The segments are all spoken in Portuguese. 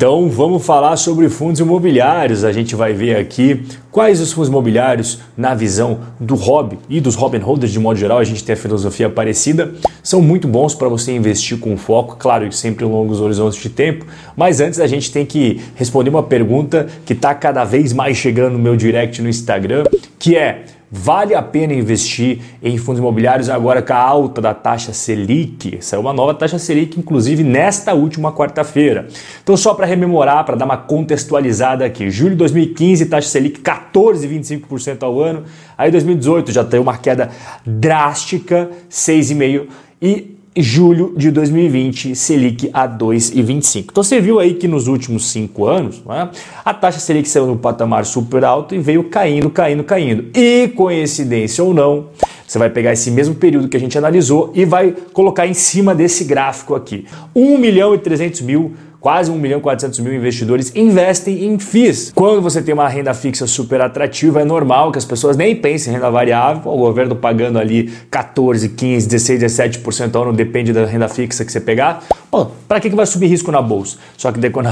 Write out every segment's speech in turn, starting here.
Então vamos falar sobre fundos imobiliários. A gente vai ver aqui quais os fundos imobiliários, na visão do hobby e dos Robin Holders de modo geral, a gente tem a filosofia parecida, são muito bons para você investir com foco, claro, sempre em longos horizontes de tempo. Mas antes a gente tem que responder uma pergunta que está cada vez mais chegando no meu direct no Instagram, que é Vale a pena investir em fundos imobiliários agora com a alta da taxa Selic? Saiu uma nova taxa Selic, inclusive nesta última quarta-feira. Então, só para rememorar, para dar uma contextualizada aqui: julho de 2015, taxa Selic 14,25% ao ano. Aí, 2018 já tem uma queda drástica, 6,5%. E julho de 2020, Selic a 2,25. Então você viu aí que nos últimos cinco anos né, a taxa Selic saiu no patamar super alto e veio caindo, caindo, caindo. E coincidência ou não, você vai pegar esse mesmo período que a gente analisou e vai colocar em cima desse gráfico aqui. 1 milhão e 300 mil Quase 1 milhão e 400 mil investidores investem em FIIs. Quando você tem uma renda fixa super atrativa, é normal que as pessoas nem pensem em renda variável, o governo pagando ali 14, 15, 16, 17% ao ano, depende da renda fixa que você pegar. Para que, que vai subir risco na bolsa? Só que daí quando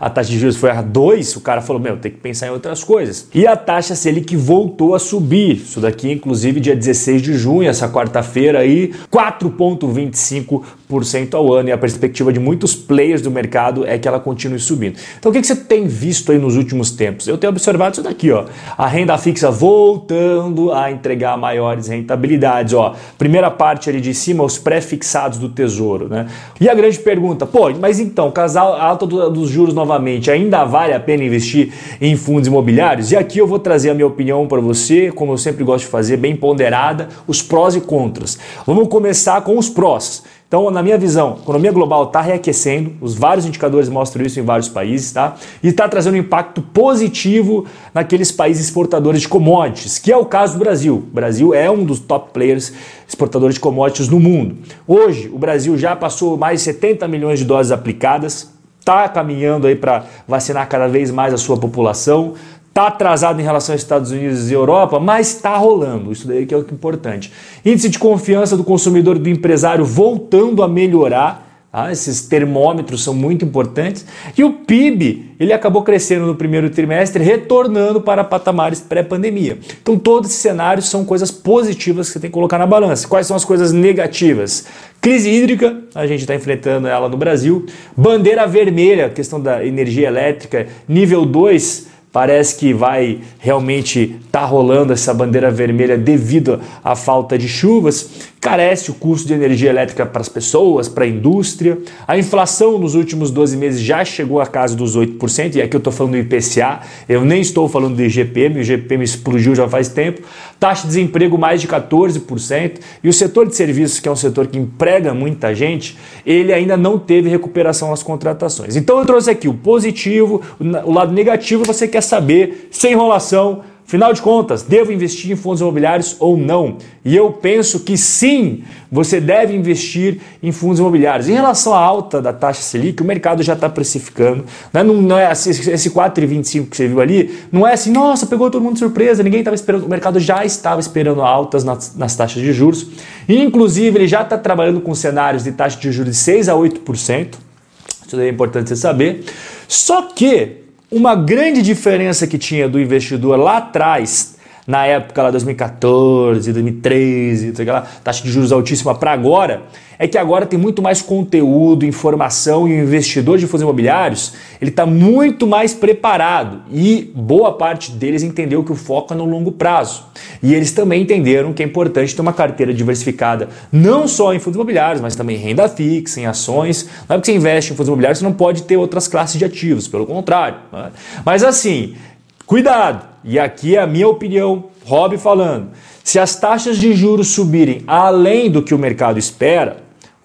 a, taxa de juros foi a 2, o cara falou, meu, tem que pensar em outras coisas. E a taxa Selic voltou a subir. Isso daqui, inclusive, dia 16 de junho, essa quarta-feira aí, 4,25% ao ano. E a perspectiva de muitos players do mercado é que ela continue subindo. Então o que, você tem visto aí nos últimos tempos? Eu tenho observado isso daqui, ó. A renda fixa voltando a entregar maiores rentabilidades, ó. Primeira parte ali de cima, os pré-fixados do tesouro, né? E a grande pergunta, pô, mas então, casal alta dos juros novamente, ainda vale a pena investir em fundos imobiliários? E aqui eu vou trazer a minha opinião para você, como eu sempre gosto de fazer, bem ponderada, os prós e contras. Vamos começar com os prós. Então, na minha visão, a economia global está reaquecendo, os vários indicadores mostram isso em vários países, tá? E está trazendo um impacto positivo naqueles países exportadores de commodities, que é o caso do Brasil. O Brasil é um dos top players exportadores de commodities no mundo. Hoje, o Brasil já passou mais de 70 milhões de doses aplicadas, está caminhando aí para vacinar cada vez mais a sua população, Está atrasado em relação aos Estados Unidos e Europa, mas está rolando. Isso daí que é o que é importante. Índice de confiança do consumidor e do empresário voltando a melhorar. Tá? Esses termômetros são muito importantes. E o PIB ele acabou crescendo no primeiro trimestre, retornando para patamares pré-pandemia. Então, todos esses cenários são coisas positivas que você tem que colocar na balança. Quais são as coisas negativas? Crise hídrica, a gente está enfrentando ela no Brasil. Bandeira vermelha, questão da energia elétrica, nível 2 Parece que vai realmente estar tá rolando essa bandeira vermelha devido à falta de chuvas carece o custo de energia elétrica para as pessoas, para a indústria. A inflação nos últimos 12 meses já chegou a casa dos 8%, e aqui eu estou falando do IPCA, eu nem estou falando do IGPM, o IGPM explodiu já faz tempo. Taxa de desemprego mais de 14%, e o setor de serviços, que é um setor que emprega muita gente, ele ainda não teve recuperação nas contratações. Então eu trouxe aqui o positivo, o lado negativo você quer saber, sem enrolação, Final de contas, devo investir em fundos imobiliários ou não? E eu penso que sim, você deve investir em fundos imobiliários. Em relação à alta da taxa Selic, o mercado já está precificando. Né? Não, não é esse 4,25 que você viu ali, não é assim, nossa, pegou todo mundo de surpresa, ninguém estava esperando. O mercado já estava esperando altas nas, nas taxas de juros. Inclusive, ele já está trabalhando com cenários de taxa de juros de 6 a 8%. Isso é importante você saber. Só que uma grande diferença que tinha do investidor lá atrás, na época lá 2014, 2013, taxa de juros altíssima para agora, é que agora tem muito mais conteúdo, informação e o investidor de fundos imobiliários ele está muito mais preparado e boa parte deles entendeu que o foco é no longo prazo. E eles também entenderam que é importante ter uma carteira diversificada, não só em fundos imobiliários, mas também em renda fixa, em ações. Não é porque você investe em fundos imobiliários, você não pode ter outras classes de ativos, pelo contrário. Né? Mas assim, cuidado, e aqui é a minha opinião, Rob falando. Se as taxas de juros subirem além do que o mercado espera,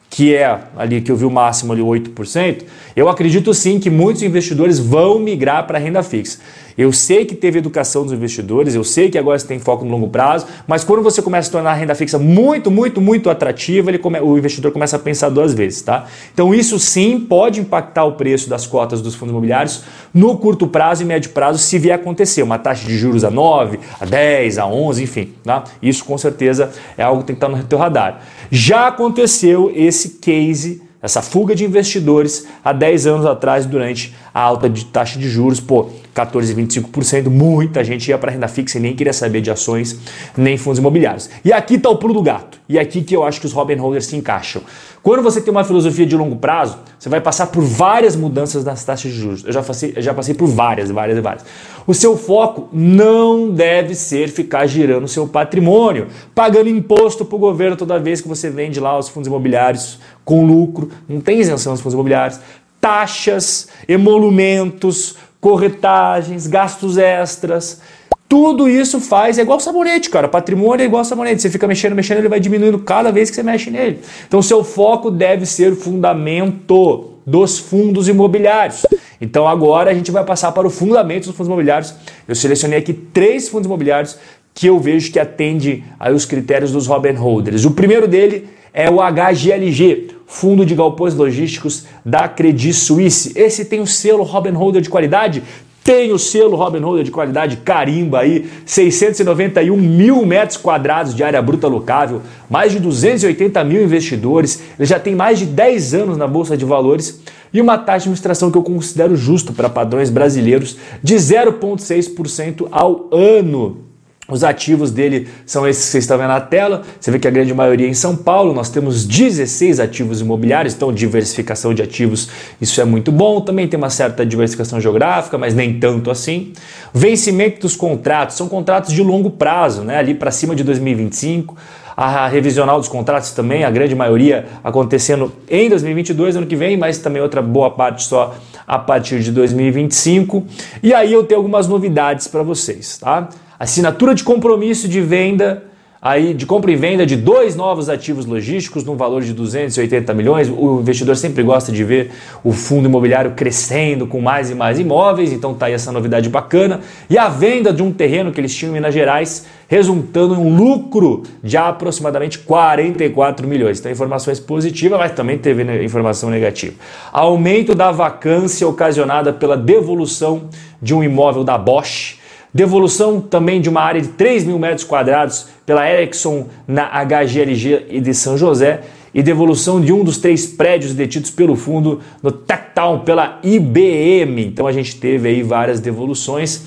que é ali que eu vi o máximo ali 8%, eu acredito sim que muitos investidores vão migrar para a renda fixa. Eu sei que teve educação dos investidores, eu sei que agora você tem foco no longo prazo, mas quando você começa a tornar a renda fixa muito, muito, muito atrativa, ele come, o investidor começa a pensar duas vezes, tá? Então isso sim pode impactar o preço das cotas dos fundos imobiliários no curto prazo e médio prazo, se vier acontecer uma taxa de juros a 9, a 10, a 11, enfim, tá? Isso com certeza é algo que tem que estar no teu radar. Já aconteceu esse case essa fuga de investidores há 10 anos atrás durante a alta de taxa de juros, pô, 14,25%, muita gente ia para renda fixa e nem queria saber de ações nem fundos imobiliários. E aqui está o pulo do gato. E aqui que eu acho que os Robin Holders se encaixam. Quando você tem uma filosofia de longo prazo, você vai passar por várias mudanças nas taxas de juros. Eu já passei, eu já passei por várias, várias, várias. O seu foco não deve ser ficar girando o seu patrimônio, pagando imposto para o governo toda vez que você vende lá os fundos imobiliários com lucro. Não tem isenção nos fundos imobiliários. Taxas, emolumentos, corretagens, gastos extras. Tudo isso faz, é igual sabonete, cara. Patrimônio é igual sabonete. Você fica mexendo, mexendo, ele vai diminuindo cada vez que você mexe nele. Então, seu foco deve ser o fundamento dos fundos imobiliários. Então, agora a gente vai passar para o fundamento dos fundos imobiliários. Eu selecionei aqui três fundos imobiliários que eu vejo que atende aos critérios dos Robin Holders. O primeiro dele é o HGLG, Fundo de Galpões Logísticos da Credit Suisse. Esse tem o selo Robin Holder de qualidade, tem o selo Robin Holder de qualidade carimba aí, 691 mil metros quadrados de área bruta locável, mais de 280 mil investidores, ele já tem mais de 10 anos na Bolsa de Valores e uma taxa de administração que eu considero justo para padrões brasileiros de 0,6% ao ano. Os ativos dele são esses que vocês estão vendo na tela. Você vê que a grande maioria é em São Paulo. Nós temos 16 ativos imobiliários, então diversificação de ativos, isso é muito bom. Também tem uma certa diversificação geográfica, mas nem tanto assim. Vencimento dos contratos, são contratos de longo prazo, né? ali para cima de 2025 a revisional dos contratos também, a grande maioria acontecendo em 2022, ano que vem, mas também outra boa parte só a partir de 2025. E aí eu tenho algumas novidades para vocês, tá? Assinatura de compromisso de venda aí de compra e venda de dois novos ativos logísticos no valor de 280 milhões. O investidor sempre gosta de ver o fundo imobiliário crescendo com mais e mais imóveis, então tá aí essa novidade bacana. E a venda de um terreno que eles tinham em Minas Gerais, resultando em um lucro de aproximadamente 44 milhões. Então informações positivas, mas também teve informação negativa. Aumento da vacância ocasionada pela devolução de um imóvel da Bosch Devolução também de uma área de 3 mil metros quadrados pela Ericsson na HGLG e de São José e devolução de um dos três prédios detidos pelo fundo no Tectown pela IBM. Então a gente teve aí várias devoluções.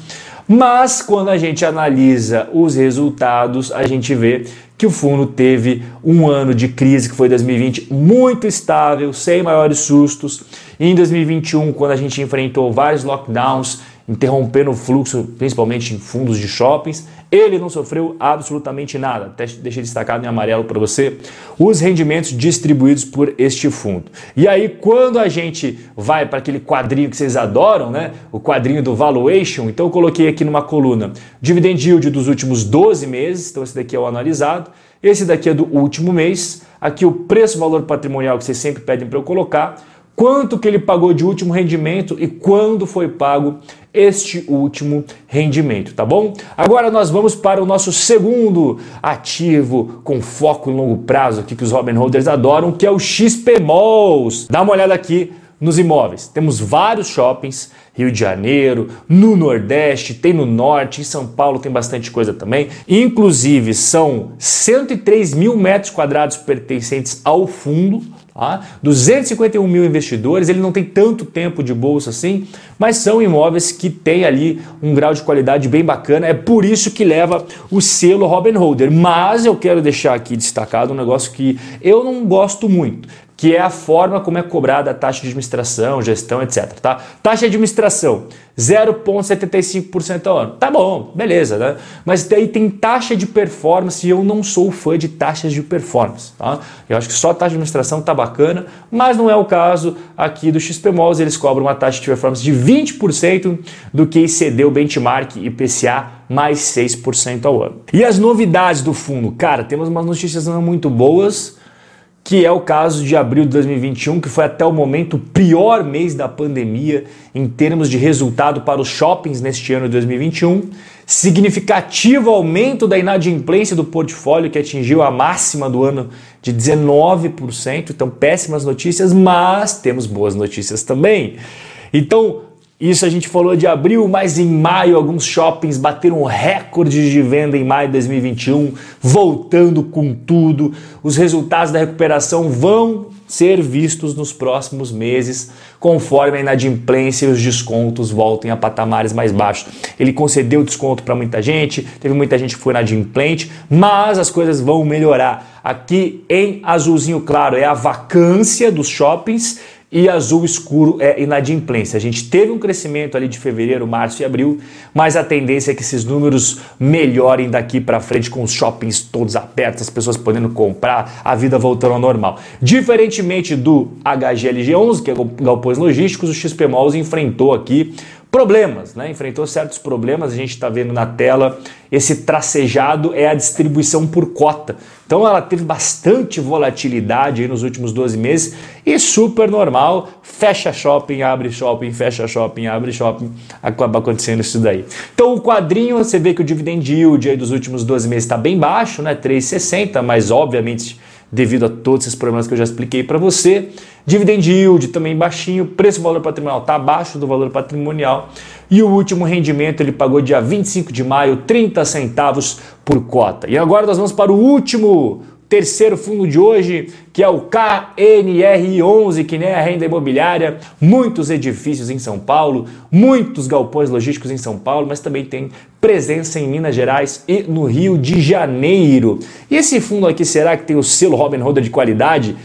Mas quando a gente analisa os resultados, a gente vê que o fundo teve um ano de crise, que foi 2020, muito estável, sem maiores sustos. E em 2021, quando a gente enfrentou vários lockdowns, interrompendo o fluxo, principalmente em fundos de shoppings. Ele não sofreu absolutamente nada. Até deixei destacado em amarelo para você os rendimentos distribuídos por este fundo. E aí, quando a gente vai para aquele quadrinho que vocês adoram, né? O quadrinho do valuation, então eu coloquei aqui numa coluna dividend yield dos últimos 12 meses, então esse daqui é o analisado. Esse daqui é do último mês. Aqui o preço-valor patrimonial que vocês sempre pedem para eu colocar quanto que ele pagou de último rendimento e quando foi pago este último rendimento, tá bom? Agora nós vamos para o nosso segundo ativo com foco em longo prazo aqui que os Robin Holders adoram, que é o XP Malls. Dá uma olhada aqui nos imóveis. Temos vários shoppings, Rio de Janeiro, no Nordeste, tem no Norte, em São Paulo tem bastante coisa também. Inclusive, são 103 mil metros quadrados pertencentes ao fundo, Tá? 251 mil investidores, ele não tem tanto tempo de bolsa assim, mas são imóveis que têm ali um grau de qualidade bem bacana. É por isso que leva o selo Robin Holder. Mas eu quero deixar aqui destacado um negócio que eu não gosto muito, que é a forma como é cobrada a taxa de administração, gestão, etc. Tá? Taxa de administração, 0,75% ao ano. Tá bom, beleza, né? Mas daí tem taxa de performance e eu não sou fã de taxas de performance. Tá? Eu acho que só taxa de administração tá bacana, mas não é o caso aqui do XP Malls. Eles cobram uma taxa de performance de 20% do que excedeu o benchmark IPCA mais 6% ao ano. E as novidades do fundo? Cara, temos umas notícias não muito boas que é o caso de abril de 2021, que foi até o momento o pior mês da pandemia em termos de resultado para os shoppings neste ano de 2021. Significativo aumento da inadimplência do portfólio, que atingiu a máxima do ano de 19%. Então, péssimas notícias, mas temos boas notícias também. Então, isso a gente falou de abril, mas em maio alguns shoppings bateram recordes de venda em maio de 2021, voltando com tudo. Os resultados da recuperação vão ser vistos nos próximos meses, conforme a inadimplência e os descontos voltem a patamares mais baixos. Ele concedeu desconto para muita gente, teve muita gente que foi inadimplente, mas as coisas vão melhorar. Aqui em azulzinho claro é a vacância dos shoppings e azul escuro é inadimplência. A gente teve um crescimento ali de fevereiro, março e abril, mas a tendência é que esses números melhorem daqui para frente com os shoppings todos abertos, as pessoas podendo comprar, a vida voltando ao normal. Diferentemente do HGLG11, que é galpões logísticos, o XP Malls enfrentou aqui problemas, né? enfrentou certos problemas. A gente está vendo na tela esse tracejado é a distribuição por cota. Então ela teve bastante volatilidade nos últimos 12 meses e super normal, fecha shopping, abre shopping, fecha shopping, abre shopping, acaba acontecendo isso daí. Então o quadrinho, você vê que o dividend yield dos últimos 12 meses está bem baixo, né? 3,60, mas obviamente devido a todos esses problemas que eu já expliquei para você. Dividend yield também baixinho, preço valor patrimonial está abaixo do valor patrimonial e o último rendimento ele pagou dia 25 de maio 30 centavos por cota. E agora nós vamos para o último terceiro fundo de hoje, que é o KNR11, que nem é a renda imobiliária, muitos edifícios em São Paulo, muitos galpões logísticos em São Paulo, mas também tem presença em Minas Gerais e no Rio de Janeiro. E esse fundo aqui, será que tem o selo Robin Hood de qualidade?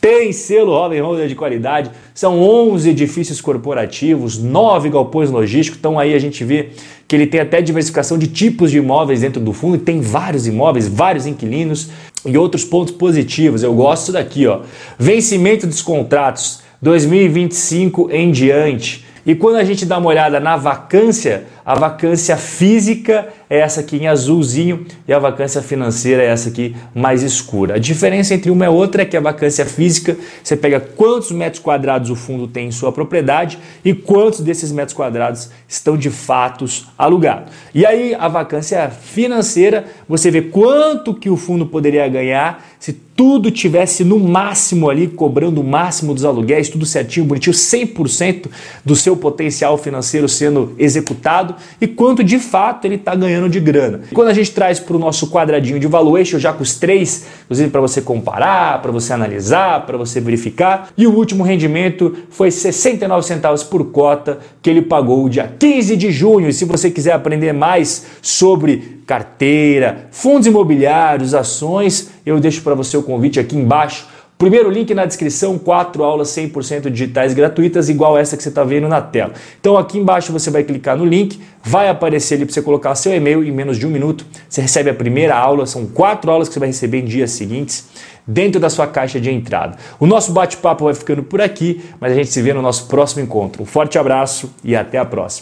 Tem selo Hood de qualidade, são 11 edifícios corporativos, 9 galpões logísticos, então aí a gente vê que ele tem até diversificação de tipos de imóveis dentro do fundo, tem vários imóveis, vários inquilinos e outros pontos positivos. Eu gosto daqui, ó. Vencimento dos contratos 2025 em diante. E quando a gente dá uma olhada na vacância, a vacância física é essa aqui em azulzinho e a vacância financeira é essa aqui mais escura. A diferença entre uma e outra é que a vacância física, você pega quantos metros quadrados o fundo tem em sua propriedade e quantos desses metros quadrados estão de fatos alugados. E aí a vacância financeira, você vê quanto que o fundo poderia ganhar se tudo tivesse no máximo ali, cobrando o máximo dos aluguéis, tudo certinho, bonitinho, 100% do seu potencial financeiro sendo executado e quanto de fato ele está ganhando de grana. E quando a gente traz para o nosso quadradinho de valuation, já com os três, inclusive para você comparar, para você analisar, para você verificar, e o último rendimento foi 69 centavos por cota que ele pagou dia 15 de junho. E se você quiser aprender mais sobre carteira, fundos imobiliários, ações, eu deixo para você o convite aqui embaixo Primeiro link na descrição, quatro aulas 100% digitais gratuitas, igual essa que você está vendo na tela. Então aqui embaixo você vai clicar no link, vai aparecer ali para você colocar seu e-mail em menos de um minuto. Você recebe a primeira aula, são quatro aulas que você vai receber em dias seguintes dentro da sua caixa de entrada. O nosso bate-papo vai ficando por aqui, mas a gente se vê no nosso próximo encontro. Um forte abraço e até a próxima.